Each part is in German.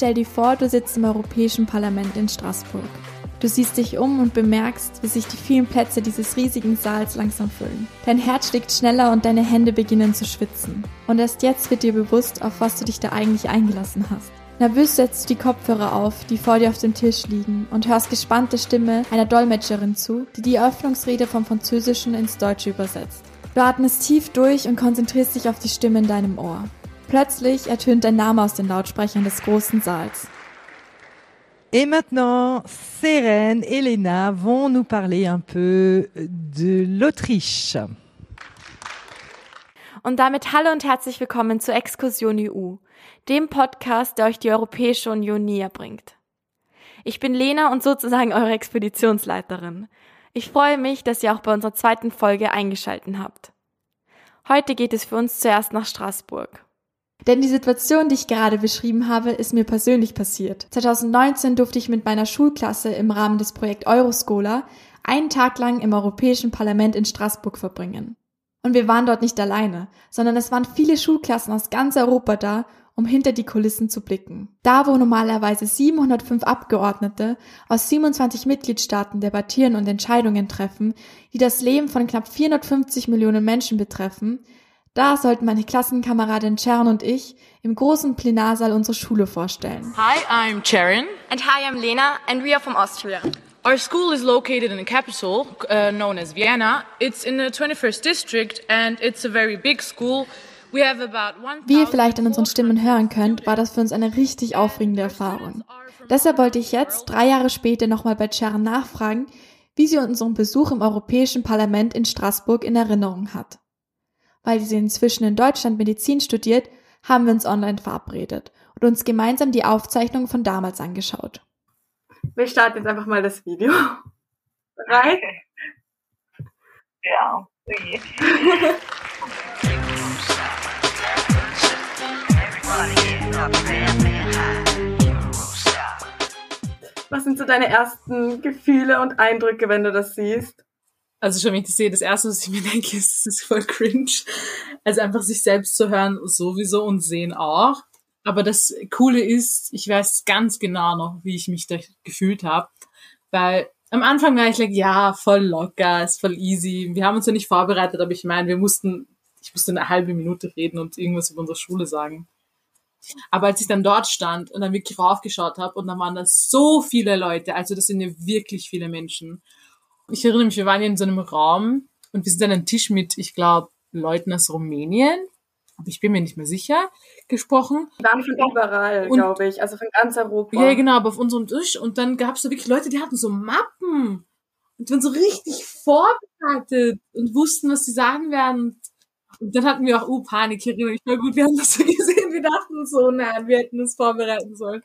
Stell dir vor, du sitzt im Europäischen Parlament in Straßburg. Du siehst dich um und bemerkst, wie sich die vielen Plätze dieses riesigen Saals langsam füllen. Dein Herz schlägt schneller und deine Hände beginnen zu schwitzen. Und erst jetzt wird dir bewusst, auf was du dich da eigentlich eingelassen hast. Nervös setzt du die Kopfhörer auf, die vor dir auf dem Tisch liegen, und hörst gespannte Stimme einer Dolmetscherin zu, die die Eröffnungsrede vom Französischen ins Deutsche übersetzt. Du atmest tief durch und konzentrierst dich auf die Stimme in deinem Ohr. Plötzlich ertönt dein Name aus den Lautsprechern des großen Saals. Et maintenant, Seren et Lena vont nous parler un peu de l'Autriche. Und damit hallo und herzlich willkommen zur Exkursion EU, dem Podcast, der euch die Europäische Union näher bringt. Ich bin Lena und sozusagen eure Expeditionsleiterin. Ich freue mich, dass ihr auch bei unserer zweiten Folge eingeschalten habt. Heute geht es für uns zuerst nach Straßburg. Denn die Situation, die ich gerade beschrieben habe, ist mir persönlich passiert. 2019 durfte ich mit meiner Schulklasse im Rahmen des Projekt Euroscola einen Tag lang im Europäischen Parlament in Straßburg verbringen. Und wir waren dort nicht alleine, sondern es waren viele Schulklassen aus ganz Europa da, um hinter die Kulissen zu blicken. Da, wo normalerweise 705 Abgeordnete aus 27 Mitgliedstaaten debattieren und Entscheidungen treffen, die das Leben von knapp 450 Millionen Menschen betreffen, da sollten meine Klassenkameradin Chern und ich im großen Plenarsaal unsere Schule vorstellen. Hi, I'm Charon. And hi, I'm Lena, and we are from Austria. Our school is located in the capital, uh, known as Vienna. It's in the 21st district, and it's a very big school. We have about Wie ihr vielleicht an unseren Stimmen hören könnt, war das für uns eine richtig aufregende Erfahrung. Deshalb wollte ich jetzt, drei Jahre später, nochmal bei Chern nachfragen, wie sie unseren Besuch im Europäischen Parlament in Straßburg in Erinnerung hat weil sie inzwischen in Deutschland Medizin studiert, haben wir uns online verabredet und uns gemeinsam die Aufzeichnung von damals angeschaut. Wir starten jetzt einfach mal das Video. Bereit? Ja, okay. Was sind so deine ersten Gefühle und Eindrücke, wenn du das siehst? Also schon, wenn ich das sehe, das erste, was ich mir denke, ist, das ist voll cringe. Also einfach sich selbst zu hören sowieso und sehen auch. Aber das Coole ist, ich weiß ganz genau noch, wie ich mich da gefühlt habe. Weil am Anfang war ich like, ja, voll locker, ist voll easy. Wir haben uns ja nicht vorbereitet, aber ich meine, wir mussten, ich musste eine halbe Minute reden und irgendwas über unsere Schule sagen. Aber als ich dann dort stand und dann wirklich raufgeschaut habe und dann waren da so viele Leute, also das sind ja wirklich viele Menschen ich erinnere mich, wir waren ja in so einem Raum und wir sind an einem Tisch mit, ich glaube, Leuten aus Rumänien, aber ich bin mir nicht mehr sicher, gesprochen. Die waren von überall, glaube ich, also von ganz Europa. Ja, genau, aber auf unserem Tisch. Und dann gab es da wirklich Leute, die hatten so Mappen und waren so richtig vorbereitet und wussten, was sie sagen werden. Und dann hatten wir auch, uh, Panik, ich erinnere mich mal gut, wir haben das so wir dachten so, nein, wir hätten das vorbereiten sollen.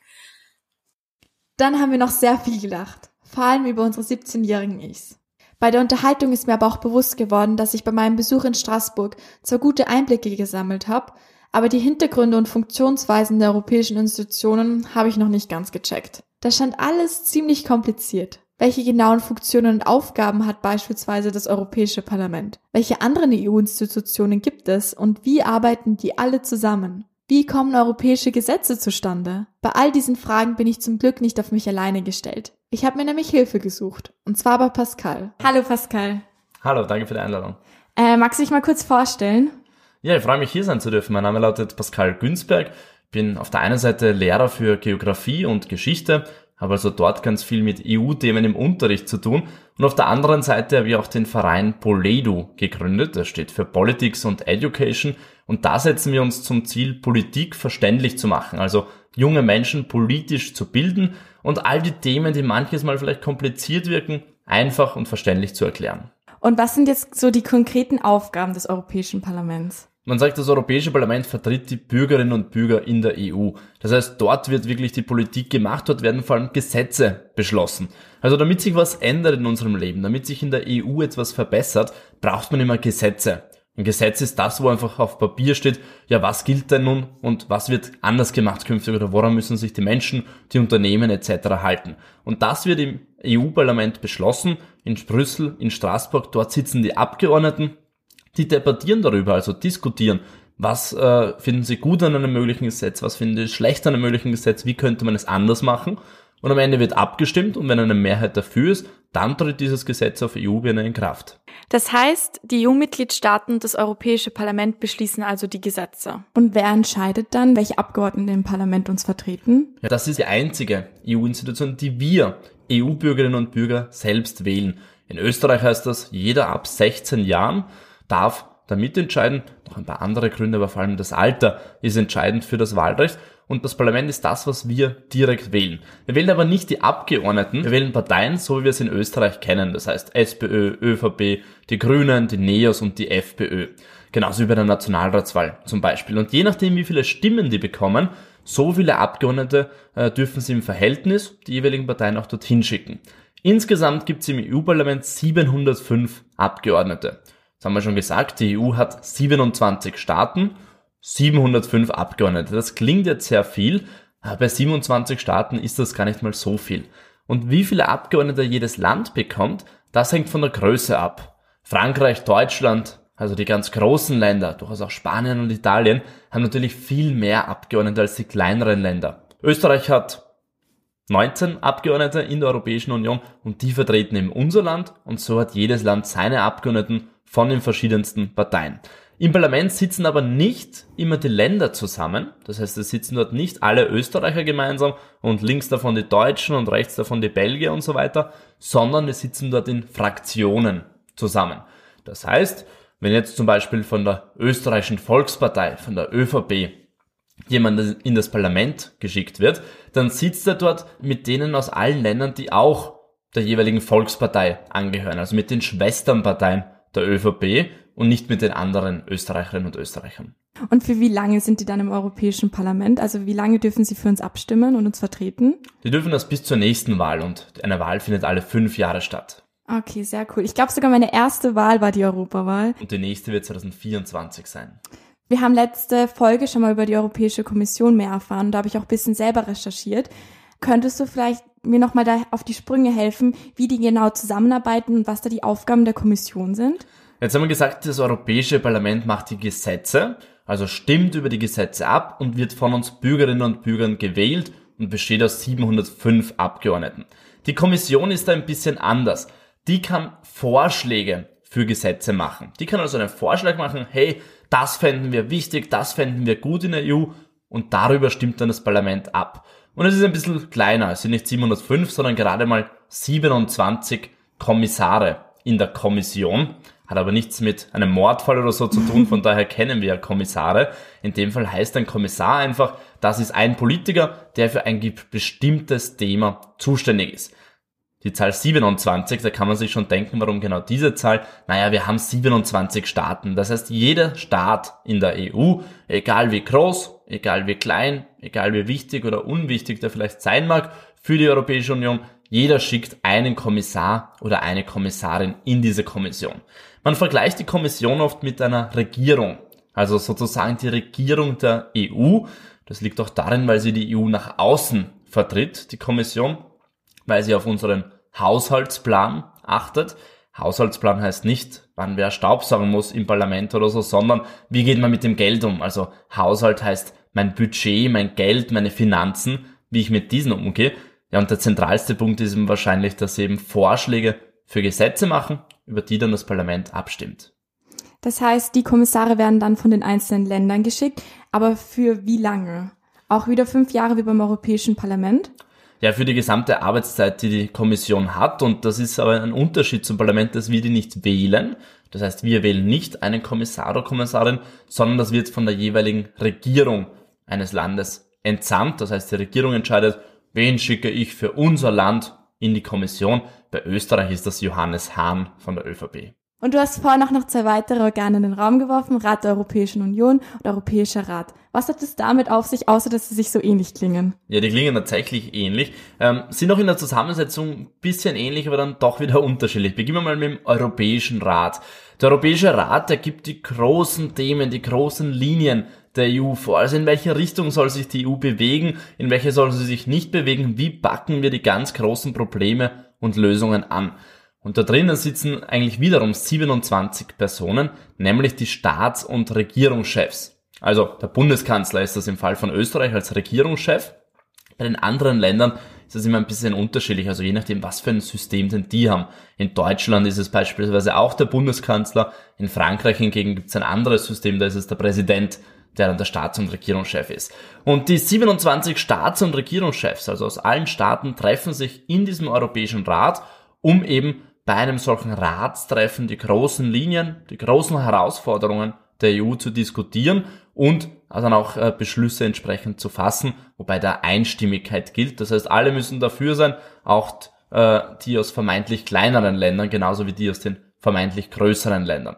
Dann haben wir noch sehr viel gelacht vor allem über unsere 17-jährigen Ichs. Bei der Unterhaltung ist mir aber auch bewusst geworden, dass ich bei meinem Besuch in Straßburg zwar gute Einblicke gesammelt habe, aber die Hintergründe und Funktionsweisen der europäischen Institutionen habe ich noch nicht ganz gecheckt. Da stand alles ziemlich kompliziert. Welche genauen Funktionen und Aufgaben hat beispielsweise das Europäische Parlament? Welche anderen EU-Institutionen gibt es und wie arbeiten die alle zusammen? Wie kommen europäische Gesetze zustande? Bei all diesen Fragen bin ich zum Glück nicht auf mich alleine gestellt. Ich habe mir nämlich Hilfe gesucht. Und zwar bei Pascal. Hallo Pascal. Hallo, danke für die Einladung. Äh, magst du dich mal kurz vorstellen? Ja, ich freue mich hier sein zu dürfen. Mein Name lautet Pascal Günzberg. Bin auf der einen Seite Lehrer für Geografie und Geschichte, habe also dort ganz viel mit EU-Themen im Unterricht zu tun. Und auf der anderen Seite habe ich auch den Verein Poledu gegründet. Das steht für Politics und Education und da setzen wir uns zum Ziel, Politik verständlich zu machen, also junge Menschen politisch zu bilden und all die Themen, die manches Mal vielleicht kompliziert wirken, einfach und verständlich zu erklären. Und was sind jetzt so die konkreten Aufgaben des Europäischen Parlaments? Man sagt, das Europäische Parlament vertritt die Bürgerinnen und Bürger in der EU. Das heißt, dort wird wirklich die Politik gemacht, dort werden vor allem Gesetze beschlossen. Also damit sich was ändert in unserem Leben, damit sich in der EU etwas verbessert, braucht man immer Gesetze. Ein Gesetz ist das, wo einfach auf Papier steht, ja, was gilt denn nun und was wird anders gemacht künftig oder woran müssen sich die Menschen, die Unternehmen etc. halten. Und das wird im EU-Parlament beschlossen, in Brüssel, in Straßburg, dort sitzen die Abgeordneten, Die debattieren darüber, also diskutieren. Was äh, finden sie gut an einem möglichen Gesetz? Was finden sie schlecht an einem möglichen Gesetz? Wie könnte man es anders machen? Und am Ende wird abgestimmt und wenn eine Mehrheit dafür ist, dann tritt dieses Gesetz auf EU-Ebene in Kraft. Das heißt, die EU-Mitgliedstaaten und das Europäische Parlament beschließen also die Gesetze. Und wer entscheidet dann, welche Abgeordneten im Parlament uns vertreten? Ja, das ist die einzige EU-Institution, die wir EU-Bürgerinnen und Bürger selbst wählen. In Österreich heißt das, jeder ab 16 Jahren darf da mitentscheiden. Noch ein paar andere Gründe, aber vor allem das Alter ist entscheidend für das Wahlrecht. Und das Parlament ist das, was wir direkt wählen. Wir wählen aber nicht die Abgeordneten, wir wählen Parteien, so wie wir es in Österreich kennen. Das heißt SPÖ, ÖVP, die Grünen, die NEOS und die FPÖ. Genauso wie bei der Nationalratswahl zum Beispiel. Und je nachdem, wie viele Stimmen die bekommen, so viele Abgeordnete äh, dürfen sie im Verhältnis die jeweiligen Parteien auch dorthin schicken. Insgesamt gibt es im EU-Parlament 705 Abgeordnete. Das haben wir schon gesagt, die EU hat 27 Staaten, 705 Abgeordnete. Das klingt jetzt sehr viel, aber bei 27 Staaten ist das gar nicht mal so viel. Und wie viele Abgeordnete jedes Land bekommt, das hängt von der Größe ab. Frankreich, Deutschland, also die ganz großen Länder, durchaus auch Spanien und Italien, haben natürlich viel mehr Abgeordnete als die kleineren Länder. Österreich hat 19 Abgeordnete in der Europäischen Union und die vertreten eben unser Land und so hat jedes Land seine Abgeordneten von den verschiedensten Parteien. Im Parlament sitzen aber nicht immer die Länder zusammen. Das heißt, es sitzen dort nicht alle Österreicher gemeinsam und links davon die Deutschen und rechts davon die Belgier und so weiter, sondern es sitzen dort in Fraktionen zusammen. Das heißt, wenn jetzt zum Beispiel von der österreichischen Volkspartei, von der ÖVP, jemand in das Parlament geschickt wird, dann sitzt er dort mit denen aus allen Ländern, die auch der jeweiligen Volkspartei angehören, also mit den Schwesternparteien der ÖVP und nicht mit den anderen Österreicherinnen und Österreichern. Und für wie lange sind die dann im Europäischen Parlament? Also wie lange dürfen sie für uns abstimmen und uns vertreten? Die dürfen das bis zur nächsten Wahl und eine Wahl findet alle fünf Jahre statt. Okay, sehr cool. Ich glaube sogar meine erste Wahl war die Europawahl. Und die nächste wird 2024 sein. Wir haben letzte Folge schon mal über die Europäische Kommission mehr erfahren. Da habe ich auch ein bisschen selber recherchiert. Könntest du vielleicht mir nochmal da auf die Sprünge helfen, wie die genau zusammenarbeiten und was da die Aufgaben der Kommission sind? Jetzt haben wir gesagt, das Europäische Parlament macht die Gesetze, also stimmt über die Gesetze ab und wird von uns Bürgerinnen und Bürgern gewählt und besteht aus 705 Abgeordneten. Die Kommission ist da ein bisschen anders. Die kann Vorschläge für Gesetze machen. Die kann also einen Vorschlag machen, hey, das fänden wir wichtig, das fänden wir gut in der EU und darüber stimmt dann das Parlament ab. Und es ist ein bisschen kleiner, es sind nicht 705, sondern gerade mal 27 Kommissare in der Kommission. Hat aber nichts mit einem Mordfall oder so zu tun, von daher kennen wir ja Kommissare. In dem Fall heißt ein Kommissar einfach, das ist ein Politiker, der für ein bestimmtes Thema zuständig ist die Zahl 27, da kann man sich schon denken, warum genau diese Zahl. Naja, wir haben 27 Staaten. Das heißt, jeder Staat in der EU, egal wie groß, egal wie klein, egal wie wichtig oder unwichtig der vielleicht sein mag für die Europäische Union, jeder schickt einen Kommissar oder eine Kommissarin in diese Kommission. Man vergleicht die Kommission oft mit einer Regierung, also sozusagen die Regierung der EU. Das liegt auch darin, weil sie die EU nach außen vertritt, die Kommission, weil sie auf unseren Haushaltsplan achtet. Haushaltsplan heißt nicht, wann wer Staubsaugen muss im Parlament oder so, sondern wie geht man mit dem Geld um? Also Haushalt heißt mein Budget, mein Geld, meine Finanzen, wie ich mit diesen umgehe. Ja, und der zentralste Punkt ist eben wahrscheinlich, dass sie eben Vorschläge für Gesetze machen, über die dann das Parlament abstimmt. Das heißt, die Kommissare werden dann von den einzelnen Ländern geschickt, aber für wie lange? Auch wieder fünf Jahre wie beim Europäischen Parlament? ja, für die gesamte Arbeitszeit, die die Kommission hat. Und das ist aber ein Unterschied zum Parlament, dass wir die nicht wählen. Das heißt, wir wählen nicht einen Kommissar oder Kommissarin, sondern das wird von der jeweiligen Regierung eines Landes entsandt. Das heißt, die Regierung entscheidet, wen schicke ich für unser Land in die Kommission. Bei Österreich ist das Johannes Hahn von der ÖVP. Und du hast vorhin auch noch zwei weitere Organe in den Raum geworfen, Rat der Europäischen Union und Europäischer Rat. Was hat es damit auf sich, außer dass sie sich so ähnlich klingen? Ja, die klingen tatsächlich ähnlich, ähm, sind auch in der Zusammensetzung ein bisschen ähnlich, aber dann doch wieder unterschiedlich. Beginnen wir mal mit dem Europäischen Rat. Der Europäische Rat, der gibt die großen Themen, die großen Linien der EU vor. Also in welche Richtung soll sich die EU bewegen, in welche soll sie sich nicht bewegen, wie backen wir die ganz großen Probleme und Lösungen an. Und da drinnen sitzen eigentlich wiederum 27 Personen, nämlich die Staats- und Regierungschefs. Also der Bundeskanzler ist das im Fall von Österreich als Regierungschef. Bei den anderen Ländern ist das immer ein bisschen unterschiedlich, also je nachdem, was für ein System denn die haben. In Deutschland ist es beispielsweise auch der Bundeskanzler, in Frankreich hingegen gibt es ein anderes System, da ist es der Präsident, der dann der Staats- und Regierungschef ist. Und die 27 Staats- und Regierungschefs, also aus allen Staaten, treffen sich in diesem Europäischen Rat, um eben bei einem solchen Ratstreffen die großen Linien, die großen Herausforderungen der EU zu diskutieren und dann auch äh, Beschlüsse entsprechend zu fassen, wobei da Einstimmigkeit gilt. Das heißt, alle müssen dafür sein, auch äh, die aus vermeintlich kleineren Ländern, genauso wie die aus den vermeintlich größeren Ländern.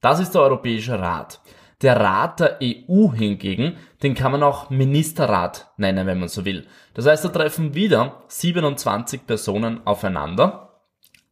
Das ist der Europäische Rat. Der Rat der EU hingegen, den kann man auch Ministerrat nennen, wenn man so will. Das heißt, da treffen wieder 27 Personen aufeinander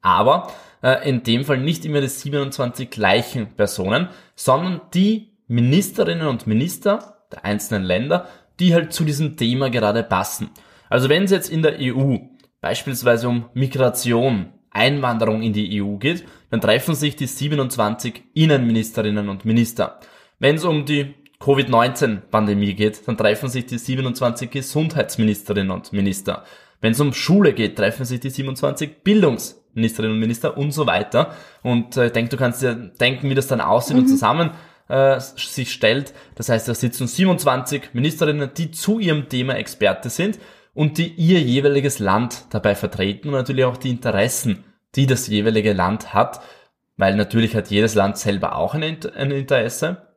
aber äh, in dem Fall nicht immer die 27 gleichen Personen, sondern die Ministerinnen und Minister der einzelnen Länder, die halt zu diesem Thema gerade passen. Also wenn es jetzt in der EU beispielsweise um Migration, Einwanderung in die EU geht, dann treffen sich die 27 Innenministerinnen und Minister. Wenn es um die Covid-19-Pandemie geht, dann treffen sich die 27 Gesundheitsministerinnen und Minister. Wenn es um Schule geht, treffen sich die 27 Bildungsministerinnen und Minister und so weiter. Und äh, ich denke, du kannst dir denken, wie das dann aussieht mhm. und zusammen äh, sich stellt. Das heißt, da sitzen 27 Ministerinnen, die zu ihrem Thema Experte sind und die ihr jeweiliges Land dabei vertreten und natürlich auch die Interessen, die das jeweilige Land hat, weil natürlich hat jedes Land selber auch ein, ein Interesse.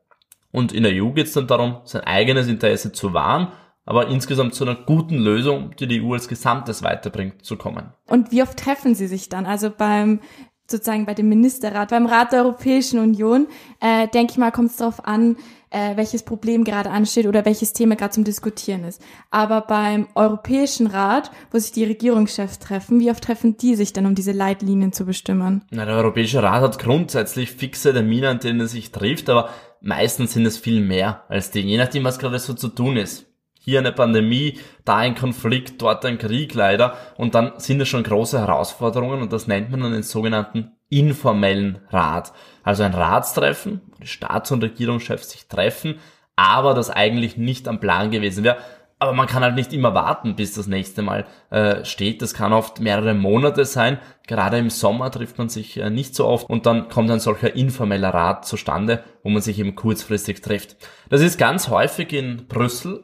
Und in der EU geht es dann darum, sein eigenes Interesse zu wahren aber insgesamt zu einer guten Lösung, die die EU als Gesamtes weiterbringt, zu kommen. Und wie oft treffen Sie sich dann? Also beim sozusagen bei dem Ministerrat, beim Rat der Europäischen Union, äh, denke ich mal, kommt es darauf an, äh, welches Problem gerade ansteht oder welches Thema gerade zum Diskutieren ist. Aber beim Europäischen Rat, wo sich die Regierungschefs treffen, wie oft treffen die sich denn, um diese Leitlinien zu bestimmen? Na, der Europäische Rat hat grundsätzlich fixe Termine, an denen er sich trifft, aber meistens sind es viel mehr als die, je nachdem, was gerade so zu tun ist hier eine Pandemie, da ein Konflikt, dort ein Krieg leider. Und dann sind es schon große Herausforderungen und das nennt man dann den sogenannten informellen Rat. Also ein Ratstreffen, wo die Staats- und Regierungschefs sich treffen, aber das eigentlich nicht am Plan gewesen wäre. Aber man kann halt nicht immer warten, bis das nächste Mal äh, steht. Das kann oft mehrere Monate sein. Gerade im Sommer trifft man sich äh, nicht so oft und dann kommt ein solcher informeller Rat zustande, wo man sich eben kurzfristig trifft. Das ist ganz häufig in Brüssel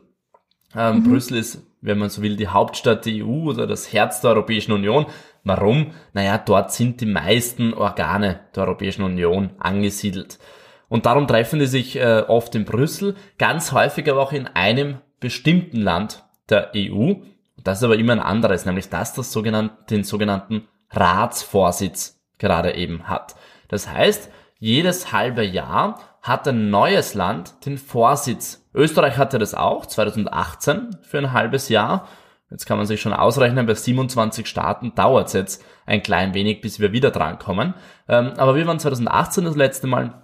ähm, mhm. Brüssel ist, wenn man so will, die Hauptstadt der EU oder das Herz der Europäischen Union. Warum? Naja, dort sind die meisten Organe der Europäischen Union angesiedelt. Und darum treffen die sich äh, oft in Brüssel, ganz häufig aber auch in einem bestimmten Land der EU. Das ist aber immer ein anderes, nämlich das das sogenannte, den sogenannten Ratsvorsitz gerade eben hat. Das heißt, jedes halbe Jahr hat ein neues Land den Vorsitz Österreich hatte das auch 2018 für ein halbes Jahr. Jetzt kann man sich schon ausrechnen, bei 27 Staaten dauert es jetzt ein klein wenig, bis wir wieder drankommen. Ähm, aber wir waren 2018 das letzte Mal.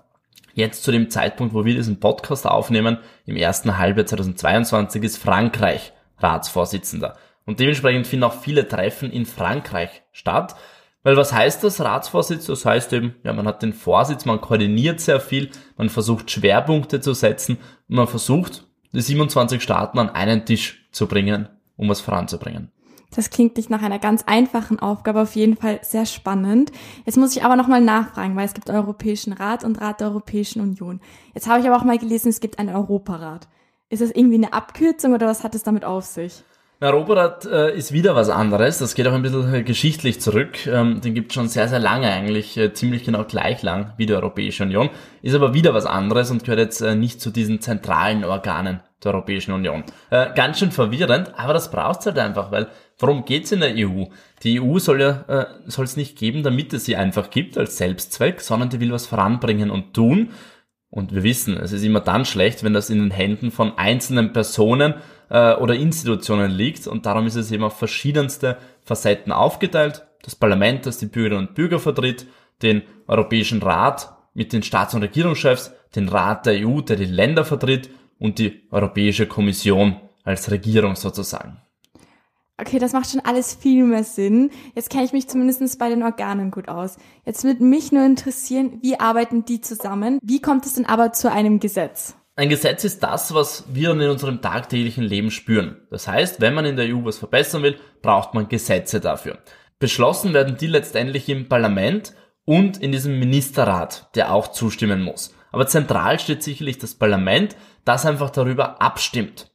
Jetzt zu dem Zeitpunkt, wo wir diesen Podcast aufnehmen, im ersten Halbjahr 2022 ist Frankreich Ratsvorsitzender. Und dementsprechend finden auch viele Treffen in Frankreich statt. Weil was heißt das Ratsvorsitz? Das heißt eben, ja, man hat den Vorsitz, man koordiniert sehr viel, man versucht Schwerpunkte zu setzen und man versucht, die 27 Staaten an einen Tisch zu bringen, um was voranzubringen. Das klingt nicht nach einer ganz einfachen Aufgabe, auf jeden Fall sehr spannend. Jetzt muss ich aber nochmal nachfragen, weil es gibt Europäischen Rat und Rat der Europäischen Union. Jetzt habe ich aber auch mal gelesen, es gibt einen Europarat. Ist das irgendwie eine Abkürzung oder was hat es damit auf sich? Europarat äh, ist wieder was anderes. Das geht auch ein bisschen äh, geschichtlich zurück. Ähm, den gibt schon sehr, sehr lange eigentlich, äh, ziemlich genau gleich lang wie die Europäische Union. Ist aber wieder was anderes und gehört jetzt äh, nicht zu diesen zentralen Organen der Europäischen Union. Äh, ganz schön verwirrend, aber das braucht's halt einfach, weil worum geht's in der EU? Die EU soll ja soll es nicht geben, damit es sie einfach gibt als Selbstzweck, sondern die will was voranbringen und tun. Und wir wissen, es ist immer dann schlecht, wenn das in den Händen von einzelnen Personen äh, oder Institutionen liegt. Und darum ist es eben auf verschiedenste Facetten aufgeteilt. Das Parlament, das die Bürgerinnen und Bürger vertritt, den Europäischen Rat mit den Staats- und Regierungschefs, den Rat der EU, der die Länder vertritt und die Europäische Kommission als Regierung sozusagen. Okay, das macht schon alles viel mehr Sinn. Jetzt kenne ich mich zumindest bei den Organen gut aus. Jetzt würde mich nur interessieren, wie arbeiten die zusammen? Wie kommt es denn aber zu einem Gesetz? Ein Gesetz ist das, was wir in unserem tagtäglichen Leben spüren. Das heißt, wenn man in der EU was verbessern will, braucht man Gesetze dafür. Beschlossen werden die letztendlich im Parlament und in diesem Ministerrat, der auch zustimmen muss. Aber zentral steht sicherlich das Parlament, das einfach darüber abstimmt.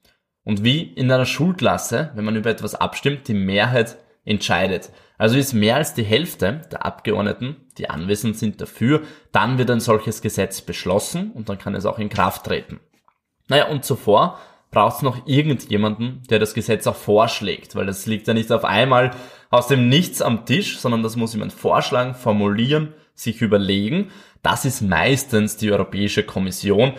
Und wie in einer Schulklasse, wenn man über etwas abstimmt, die Mehrheit entscheidet. Also ist mehr als die Hälfte der Abgeordneten, die anwesend sind, dafür, dann wird ein solches Gesetz beschlossen und dann kann es auch in Kraft treten. Naja, und zuvor braucht es noch irgendjemanden, der das Gesetz auch vorschlägt, weil das liegt ja nicht auf einmal aus dem Nichts am Tisch, sondern das muss jemand vorschlagen, formulieren, sich überlegen. Das ist meistens die Europäische Kommission,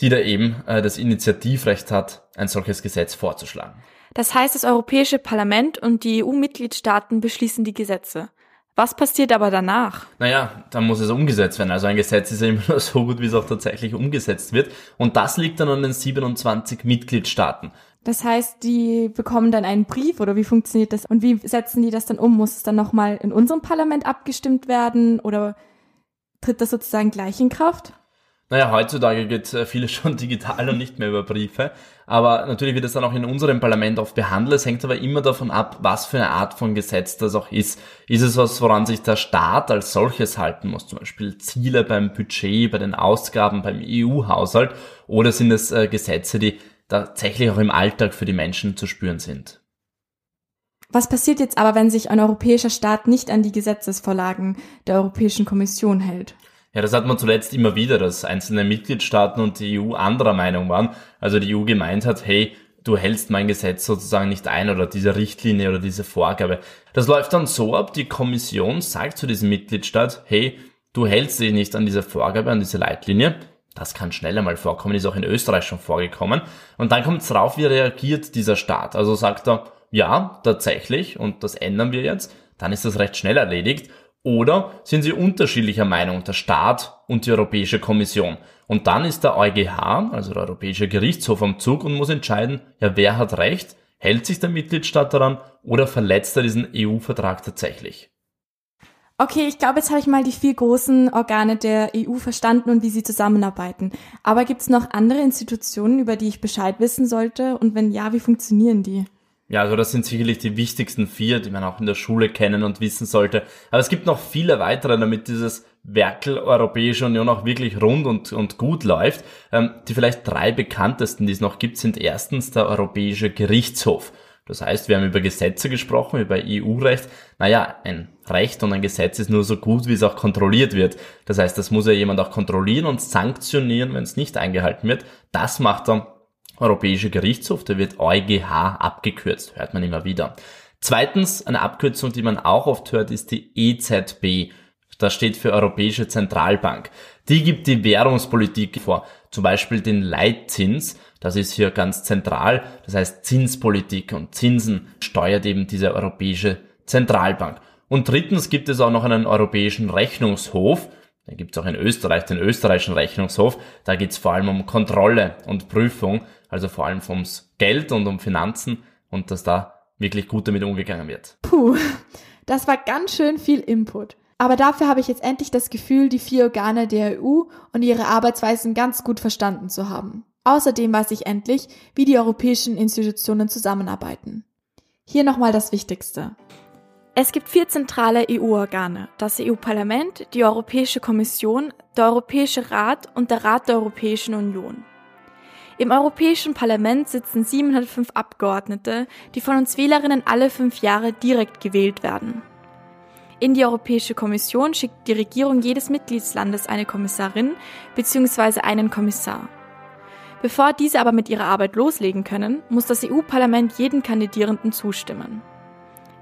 die da eben äh, das Initiativrecht hat, ein solches Gesetz vorzuschlagen. Das heißt, das Europäische Parlament und die EU-Mitgliedstaaten beschließen die Gesetze. Was passiert aber danach? Naja, dann muss es umgesetzt werden. Also ein Gesetz ist ja immer nur so gut, wie es auch tatsächlich umgesetzt wird. Und das liegt dann an den 27 Mitgliedstaaten. Das heißt, die bekommen dann einen Brief oder wie funktioniert das? Und wie setzen die das dann um? Muss es dann nochmal in unserem Parlament abgestimmt werden oder tritt das sozusagen gleich in Kraft? Naja, heutzutage geht äh, vieles schon digital und nicht mehr über Briefe. Aber natürlich wird es dann auch in unserem Parlament oft behandelt. Es hängt aber immer davon ab, was für eine Art von Gesetz das auch ist. Ist es was, woran sich der Staat als solches halten muss? Zum Beispiel Ziele beim Budget, bei den Ausgaben, beim EU-Haushalt? Oder sind es äh, Gesetze, die tatsächlich auch im Alltag für die Menschen zu spüren sind? Was passiert jetzt aber, wenn sich ein europäischer Staat nicht an die Gesetzesvorlagen der Europäischen Kommission hält? Ja, das hat man zuletzt immer wieder, dass einzelne Mitgliedstaaten und die EU anderer Meinung waren. Also die EU gemeint hat, hey, du hältst mein Gesetz sozusagen nicht ein oder diese Richtlinie oder diese Vorgabe. Das läuft dann so ab, die Kommission sagt zu diesem Mitgliedstaat, hey, du hältst dich nicht an diese Vorgabe, an diese Leitlinie. Das kann schneller mal vorkommen, ist auch in Österreich schon vorgekommen. Und dann kommt es drauf, wie reagiert dieser Staat. Also sagt er, ja, tatsächlich, und das ändern wir jetzt, dann ist das recht schnell erledigt. Oder sind sie unterschiedlicher Meinung, der Staat und die Europäische Kommission? Und dann ist der EuGH, also der Europäische Gerichtshof am Zug und muss entscheiden, ja, wer hat Recht? Hält sich der Mitgliedstaat daran oder verletzt er diesen EU-Vertrag tatsächlich? Okay, ich glaube, jetzt habe ich mal die vier großen Organe der EU verstanden und wie sie zusammenarbeiten. Aber gibt es noch andere Institutionen, über die ich Bescheid wissen sollte? Und wenn ja, wie funktionieren die? Ja, also das sind sicherlich die wichtigsten vier, die man auch in der Schule kennen und wissen sollte. Aber es gibt noch viele weitere, damit dieses Werkel Europäische Union auch wirklich rund und, und gut läuft. Ähm, die vielleicht drei bekanntesten, die es noch gibt, sind erstens der Europäische Gerichtshof. Das heißt, wir haben über Gesetze gesprochen, über EU-Recht. Naja, ein Recht und ein Gesetz ist nur so gut, wie es auch kontrolliert wird. Das heißt, das muss ja jemand auch kontrollieren und sanktionieren, wenn es nicht eingehalten wird. Das macht dann Europäische Gerichtshof, der wird EuGH abgekürzt, hört man immer wieder. Zweitens, eine Abkürzung, die man auch oft hört, ist die EZB. Das steht für Europäische Zentralbank. Die gibt die Währungspolitik vor, zum Beispiel den Leitzins. Das ist hier ganz zentral. Das heißt Zinspolitik und Zinsen steuert eben diese Europäische Zentralbank. Und drittens gibt es auch noch einen Europäischen Rechnungshof. Da gibt es auch in Österreich den österreichischen Rechnungshof. Da geht es vor allem um Kontrolle und Prüfung, also vor allem ums Geld und um Finanzen und dass da wirklich gut damit umgegangen wird. Puh, das war ganz schön viel Input. Aber dafür habe ich jetzt endlich das Gefühl, die vier Organe der EU und ihre Arbeitsweisen ganz gut verstanden zu haben. Außerdem weiß ich endlich, wie die europäischen Institutionen zusammenarbeiten. Hier nochmal das Wichtigste. Es gibt vier zentrale EU-Organe, das EU-Parlament, die Europäische Kommission, der Europäische Rat und der Rat der Europäischen Union. Im Europäischen Parlament sitzen 705 Abgeordnete, die von uns Wählerinnen alle fünf Jahre direkt gewählt werden. In die Europäische Kommission schickt die Regierung jedes Mitgliedslandes eine Kommissarin bzw. einen Kommissar. Bevor diese aber mit ihrer Arbeit loslegen können, muss das EU-Parlament jeden Kandidierenden zustimmen.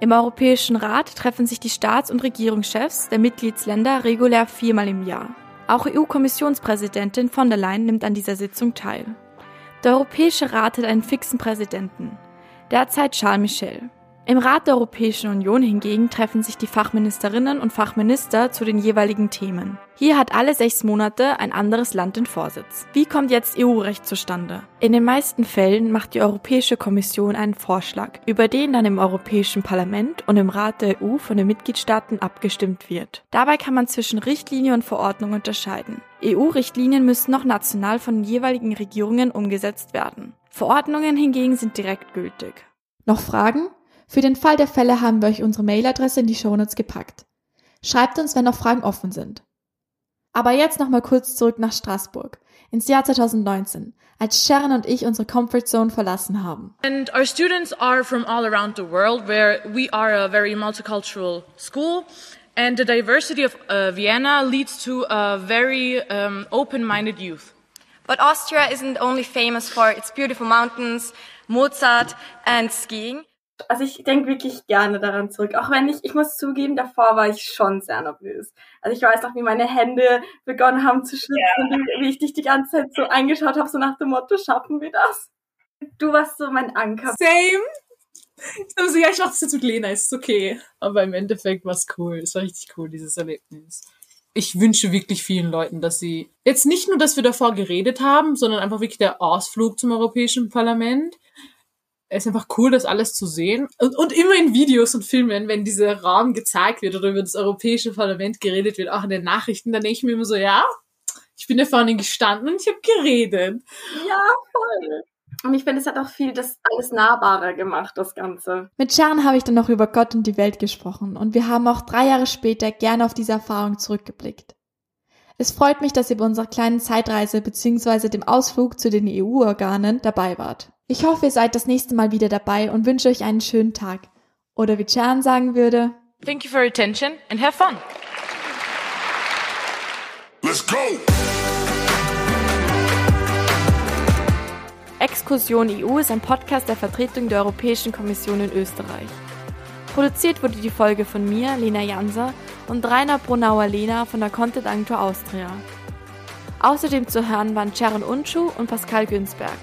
Im Europäischen Rat treffen sich die Staats- und Regierungschefs der Mitgliedsländer regulär viermal im Jahr. Auch EU-Kommissionspräsidentin von der Leyen nimmt an dieser Sitzung teil. Der Europäische Rat hat einen fixen Präsidenten, derzeit Charles Michel. Im Rat der Europäischen Union hingegen treffen sich die Fachministerinnen und Fachminister zu den jeweiligen Themen. Hier hat alle sechs Monate ein anderes Land den Vorsitz. Wie kommt jetzt EU-Recht zustande? In den meisten Fällen macht die Europäische Kommission einen Vorschlag, über den dann im Europäischen Parlament und im Rat der EU von den Mitgliedstaaten abgestimmt wird. Dabei kann man zwischen Richtlinie und Verordnung unterscheiden. EU-Richtlinien müssen noch national von den jeweiligen Regierungen umgesetzt werden. Verordnungen hingegen sind direkt gültig. Noch Fragen? Für den Fall der Fälle haben wir euch unsere Mailadresse in die Shownotes gepackt. Schreibt uns, wenn noch Fragen offen sind. Aber jetzt nochmal kurz zurück nach Straßburg, ins Jahr 2019, als Sharon und ich unsere Comfort Zone verlassen haben. And our students are from all around the world, where we are a very multicultural school. And the diversity of uh, Vienna leads to a very um, open-minded youth. But Austria isn't only famous for its beautiful mountains, Mozart and skiing. Also ich denke wirklich gerne daran zurück. Auch wenn ich, ich muss zugeben, davor war ich schon sehr nervös. Also ich weiß noch, wie meine Hände begonnen haben zu schwitzen, yeah. wie, wie ich dich die ganze Zeit so eingeschaut habe, so nach dem Motto, schaffen wir das? Du warst so mein Anker. Same. Also ja, ich mach das jetzt mit Lena, ist okay. Aber im Endeffekt war es cool. Es war richtig cool, dieses Erlebnis. Ich wünsche wirklich vielen Leuten, dass sie jetzt nicht nur, dass wir davor geredet haben, sondern einfach wirklich der Ausflug zum Europäischen Parlament es ist einfach cool, das alles zu sehen. Und, und immer in Videos und Filmen, wenn dieser Raum gezeigt wird oder über das Europäische Parlament geredet wird, auch in den Nachrichten, dann denke ich mir immer so, ja, ich bin da vorne gestanden und ich habe geredet. Ja, voll. Und ich finde, es hat auch viel das alles nahbarer gemacht, das Ganze. Mit Sharon habe ich dann noch über Gott und die Welt gesprochen und wir haben auch drei Jahre später gerne auf diese Erfahrung zurückgeblickt. Es freut mich, dass ihr bei unserer kleinen Zeitreise bzw. dem Ausflug zu den EU-Organen dabei wart. Ich hoffe, ihr seid das nächste Mal wieder dabei und wünsche euch einen schönen Tag. Oder wie Chan sagen würde, Thank you for your attention and have fun. Let's go! Exkursion EU ist ein Podcast der Vertretung der Europäischen Kommission in Österreich. Produziert wurde die Folge von mir, Lena Janser, und Rainer Brunauer-Lehner von der Content Agentur Austria. Außerdem zu hören waren Sharon Unschuh und Pascal Günzberg.